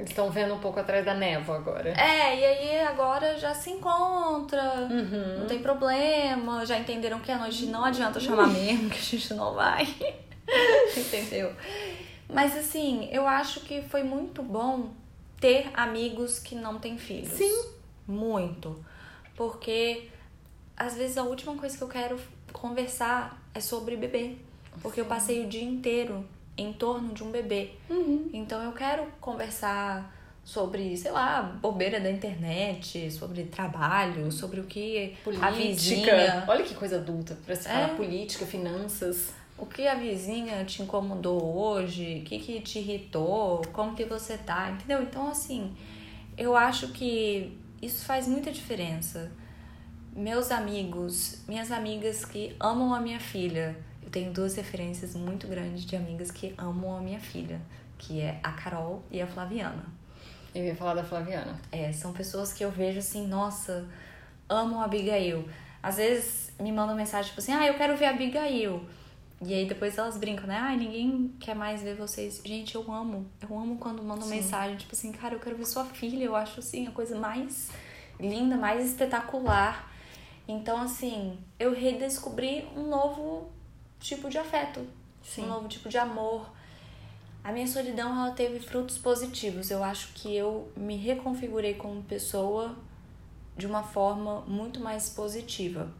Eles estão vendo um pouco atrás da névoa agora. É, e aí agora já se encontra, Uhum. não tem problema, já entenderam que à noite não adianta chamar mesmo, que a gente não vai. (laughs) Entendeu? Mas assim, eu acho que foi muito bom ter amigos que não têm filhos. Sim. Muito. Porque às vezes a última coisa que eu quero conversar é sobre bebê. Porque eu passei o dia inteiro em torno de um bebê. Uhum. Então eu quero conversar sobre, sei lá, bobeira da internet, sobre trabalho, sobre o que a vizinha, Política. Olha que coisa adulta pra se falar É. política, finanças. o que a vizinha te incomodou hoje, o que que te irritou, como que você tá, entendeu? Então assim, eu acho que isso faz muita diferença. Meus amigos, minhas amigas que amam a minha filha, eu tenho duas referências muito grandes de amigas que amam a minha filha, que é a Carol e a Flaviana. Eu ia falar da Flaviana. É, são pessoas que eu vejo assim, nossa, amam a Abigail. Às vezes me mandam mensagem tipo assim, ah, eu quero ver a Abigail. E aí depois elas brincam, né? Ai, ninguém quer mais ver vocês. Gente, eu amo. Eu amo quando mandam Sim. mensagem, tipo assim, cara, eu quero ver sua filha. Eu acho assim a coisa mais linda, mais espetacular. Então, assim, eu redescobri um novo tipo de afeto. Sim. Um novo tipo de amor. A minha solidão, ela teve frutos positivos. Eu acho que eu me reconfigurei como pessoa de uma forma muito mais positiva.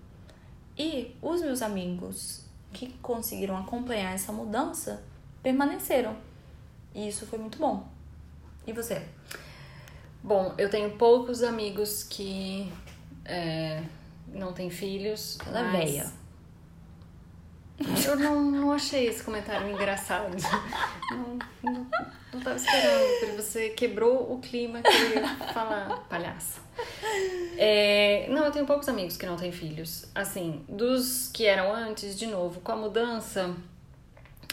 E os meus amigos que conseguiram acompanhar essa mudança permaneceram. E isso foi muito bom. E você? Bom, eu tenho poucos amigos que é, não têm filhos. Ela é mas- véia. Eu não, não achei esse comentário engraçado. Não, não, não tava esperando, porque você quebrou o clima que eu ia falar, palhaça. É, não, eu tenho poucos amigos que não têm filhos. Assim, dos que eram antes, de novo, com a mudança,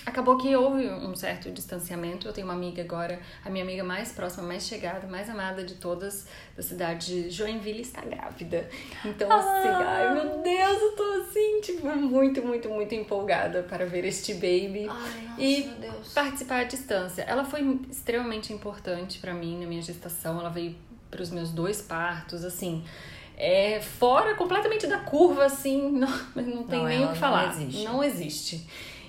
acabou que houve um certo distanciamento. Eu tenho uma amiga agora, a minha amiga mais próxima, mais chegada, mais amada de todas da cidade de Joinville está grávida. Então, assim, ai meu Deus, eu tô assim, tipo, muito, muito, muito empolgada para ver este baby Ai, nossa, E meu Deus. participar à distância. Ela foi extremamente importante pra mim na minha gestação. Ela veio pros meus dois partos, assim. É, fora completamente da curva, assim, (laughs) não, não tem Não, nem o que não falar. existe. Não existe.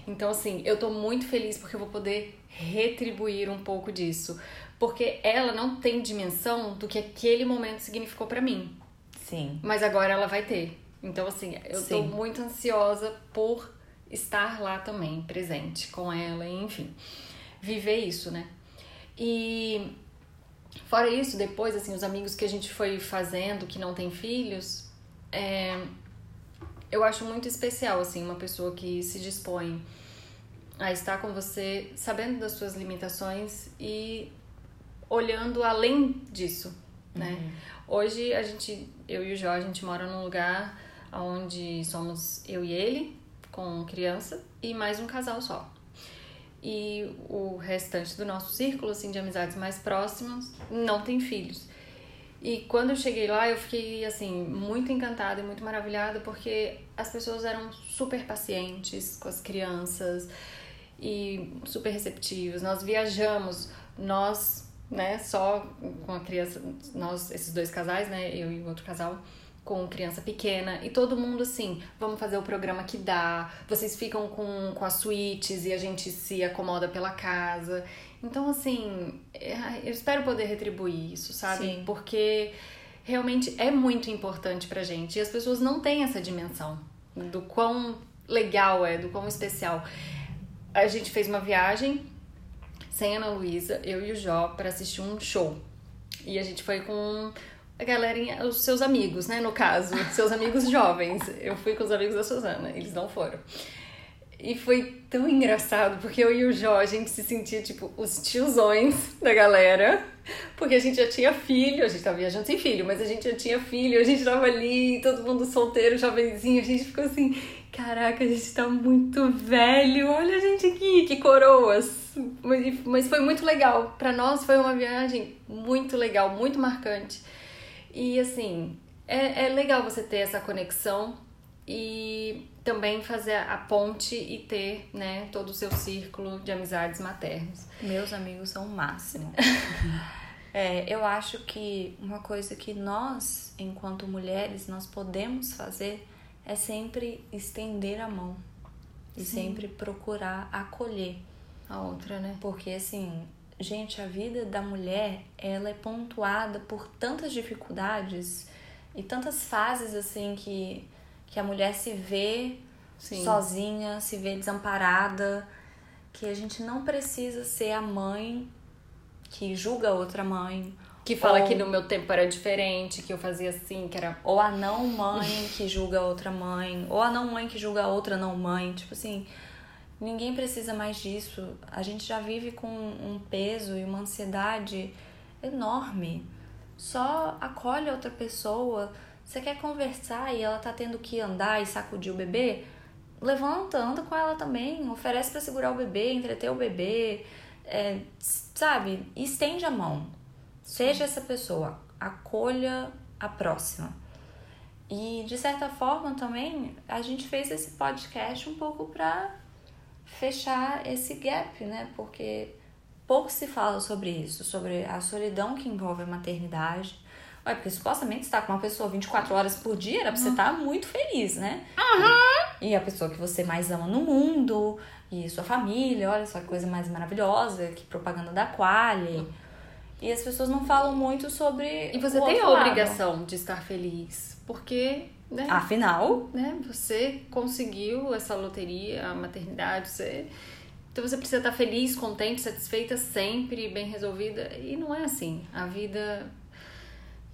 Então, assim, eu tô muito feliz porque eu vou poder retribuir um pouco disso. Porque ela não tem dimensão do que aquele momento significou pra mim. Sim. Mas agora ela vai ter. Então, assim, eu tô Sim. muito ansiosa por estar lá também, presente com ela, enfim. Viver isso, né? E fora isso, depois, assim, os amigos que a gente foi fazendo que não tem filhos, é, eu acho muito especial, assim, uma pessoa que se dispõe a estar com você, sabendo das suas limitações e olhando além disso, né? Hoje a gente, eu e o Jó, a gente mora num lugar onde somos eu e ele, com criança, e mais um casal só. E o restante do nosso círculo, assim, de amizades mais próximas, não tem filhos. E quando eu cheguei lá, eu fiquei, assim, muito encantada e muito maravilhada, porque as pessoas eram super pacientes com as crianças e super receptivas. Nós viajamos, nós, né, só com a criança, nós, esses dois casais, né, eu e o outro casal, com criança pequena, e todo mundo assim, vamos fazer o programa que dá, vocês ficam com, com as suítes e a gente se acomoda pela casa. Então, assim, é, eu espero poder retribuir isso, sabe? Sim. Porque realmente é muito importante pra gente. E as pessoas não têm essa dimensão do quão legal é, do quão especial. A gente fez uma viagem sem Ana Luísa, eu e o Jó, pra assistir um show. E a gente foi com a galerinha, os seus amigos, né, no caso, seus amigos (laughs) jovens. Eu fui com os amigos da Suzana, eles não foram. E foi tão engraçado, porque eu e o Jó, a gente se sentia tipo os tiozões da galera. Porque a gente já tinha filho, a gente tava viajando sem filho, mas a gente já tinha filho, a gente tava ali, todo mundo solteiro, jovenzinho, a gente ficou assim, caraca, a gente tá muito velho, olha a gente aqui, que coroas. Mas foi muito legal, para nós foi uma viagem muito legal, muito marcante. E assim, é, é legal você ter essa conexão e também fazer a ponte e ter, né, todo o seu círculo de amizades maternos. Meus amigos são o máximo. (laughs) é, eu acho que uma coisa que nós, enquanto mulheres, nós podemos fazer é sempre estender a mão e Sim. sempre procurar acolher a outra, né? Porque assim, gente, a vida da mulher, ela é pontuada por tantas dificuldades e tantas fases assim que que a mulher se vê Sim. sozinha, se vê desamparada, que a gente não precisa ser a mãe que julga outra mãe. Que fala ou, que no meu tempo era diferente, que eu fazia assim, que era. Ou a não mãe que julga outra mãe, ou a não mãe que julga outra não mãe. Tipo assim, ninguém precisa mais disso. A gente já vive com um peso e uma ansiedade enorme. Só acolhe outra pessoa. Você quer conversar e ela tá tendo que andar e sacudir o bebê? levanta, anda com ela também, oferece para segurar o bebê, entreter o bebê, é, sabe? Estende a mão. Seja essa pessoa, acolha a próxima. E de certa forma também a gente fez esse podcast um pouco para fechar esse gap, né? Porque pouco se fala sobre isso, sobre a solidão que envolve a maternidade, Ué, porque supostamente você tá com uma pessoa 24 horas por dia, era pra você estar uhum. tá muito feliz, né? Uhum. E, e a pessoa que você mais ama no mundo, e sua família, olha só que coisa mais maravilhosa, que propaganda da Quali. E as pessoas não falam muito sobre. E você tem a obrigação lado. de estar feliz. Porque. Né, Afinal. Né, você conseguiu essa loteria, a maternidade, você. Então você precisa estar feliz, contente, satisfeita sempre, bem resolvida. E não é assim. A vida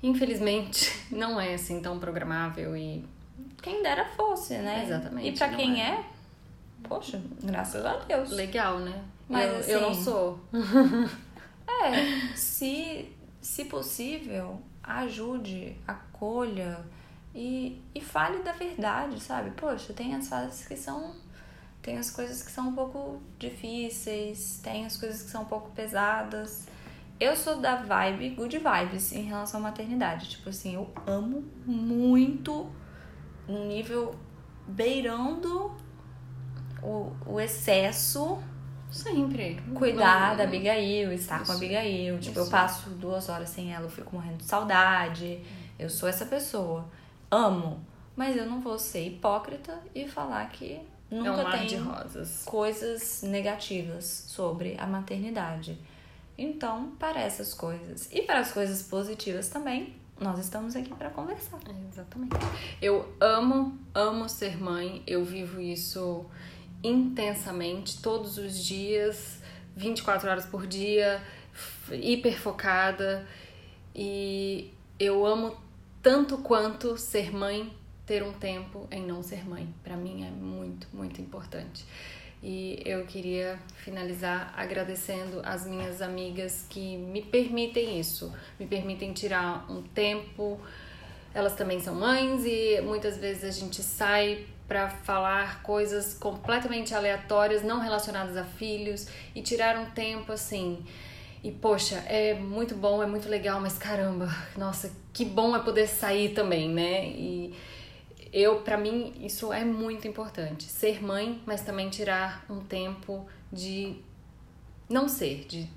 infelizmente, (laughs) não é assim tão programável e. Quem dera fosse, né? Exatamente. E pra quem é. é, poxa, graças a Deus. Legal, né? Mas eu, assim, eu não assim, sou. (laughs) é, se, se possível, ajude, acolha e, e fale da verdade, sabe? Poxa, tem as fases que são. Tem as coisas que são um pouco difíceis, tem as coisas que são um pouco pesadas. Eu sou da vibe, good vibes em relação à maternidade. Tipo assim, eu amo muito um nível beirando o, o excesso. Sempre. Cuidar não, da Abigail, estar isso, com a Abigail. Tipo, isso. eu passo duas horas sem ela, eu fico morrendo de saudade. Eu sou essa pessoa. Amo. Mas eu não vou ser hipócrita e falar que nunca é um tem coisas negativas sobre a maternidade. Então, para essas coisas e para as coisas positivas também, nós estamos aqui para conversar. É, exatamente. Eu amo, amo ser mãe, eu vivo isso intensamente, todos os dias, 24 horas por dia, hiper focada. E eu amo tanto quanto ser mãe, ter um tempo em não ser mãe. Para mim é muito, muito importante. E eu queria finalizar agradecendo as minhas amigas que me permitem isso, me permitem tirar um tempo. Elas também são mães e muitas vezes a gente sai para falar coisas completamente aleatórias, não relacionadas a filhos e tirar um tempo assim. E poxa, é muito bom, é muito legal, mas caramba, nossa, que bom é poder sair também, né? E eu para mim isso é muito importante ser mãe mas também tirar um tempo de não ser de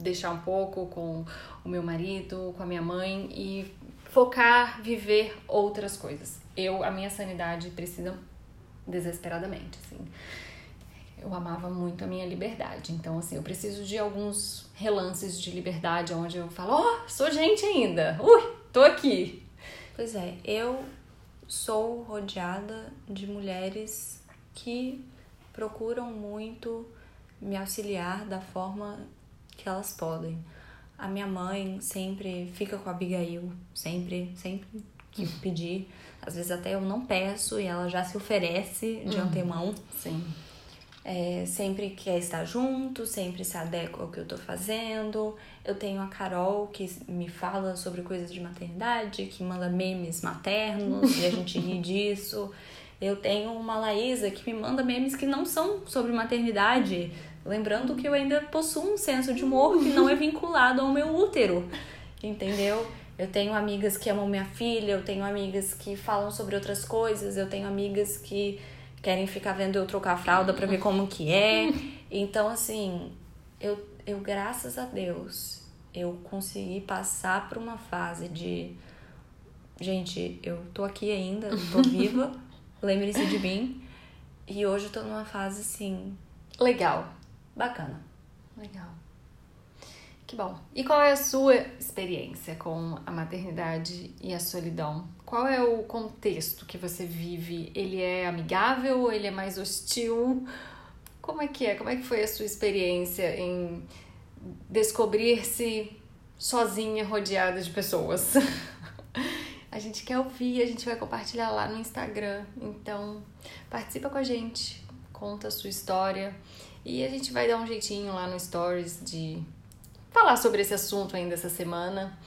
deixar um pouco com o meu marido com a minha mãe e focar viver outras coisas. Eu a minha sanidade precisa desesperadamente assim. Eu amava muito a minha liberdade. Então assim eu preciso de alguns relances de liberdade onde eu falo ó oh, sou gente ainda. Ui tô aqui. Pois é eu sou rodeada de mulheres que procuram muito me auxiliar da forma que elas podem. A minha mãe sempre fica com a Abigail, sempre, sempre que eu pedir. Às vezes até eu não peço e ela já se oferece de uhum. antemão. Sim. é, sempre quer estar junto, sempre se adequa ao que eu tô fazendo. Eu tenho a Carol que me fala sobre coisas de maternidade, que manda memes maternos e a gente ri (laughs) disso. Eu tenho uma Laísa que me manda memes que não são sobre maternidade, lembrando que eu ainda possuo um senso de humor que não é vinculado ao meu útero, entendeu? Eu tenho amigas que amam minha filha, eu tenho amigas que falam sobre outras coisas, eu tenho amigas que querem ficar vendo eu trocar a fralda para ver como que é. Então, assim, eu, eu graças a Deus, eu consegui passar por uma fase de gente, eu tô aqui ainda, tô viva, (laughs) lembre-se de mim. E hoje eu tô numa fase assim, Legal. Bacana. Legal. Que bom. E qual é a sua experiência com a maternidade e a solidão? Qual é o contexto que você vive? Ele é amigável ele é mais hostil? Como é que é? Como é que foi a sua experiência em descobrir-se sozinha, rodeada de pessoas? (laughs) A gente quer ouvir, a gente vai compartilhar lá no Instagram. Então, participa com a gente, conta a sua história e a gente vai dar um jeitinho lá no Stories de falar sobre esse assunto ainda essa semana.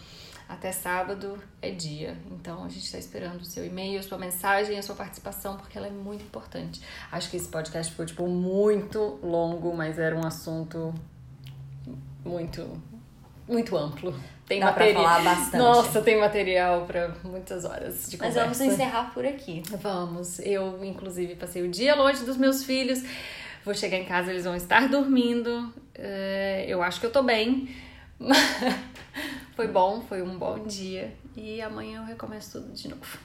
Até sábado é dia. Então a gente está esperando o seu e-mail, a sua mensagem, a sua participação, porque ela é muito importante. Acho que esse podcast foi tipo muito longo, mas era um assunto muito muito amplo. Tem Dá pra material. falar bastante. Nossa, tem material para muitas horas de Mas conversa. vamos encerrar por aqui. Vamos. Eu, inclusive, passei o dia longe dos meus filhos. Vou chegar em casa, eles vão estar dormindo. É, eu acho que eu tô bem. (laughs) foi bom, foi um bom dia. E amanhã eu recomeço tudo de novo.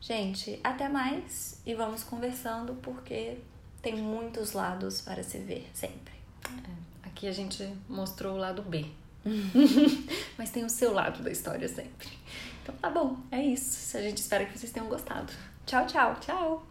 Gente, até mais e vamos conversando porque tem muitos lados para se ver sempre. Aqui a gente mostrou o lado B. (laughs) Mas tem o seu lado da história sempre. Então tá bom, é isso. A gente espera que vocês tenham gostado. Tchau, tchau. Tchau!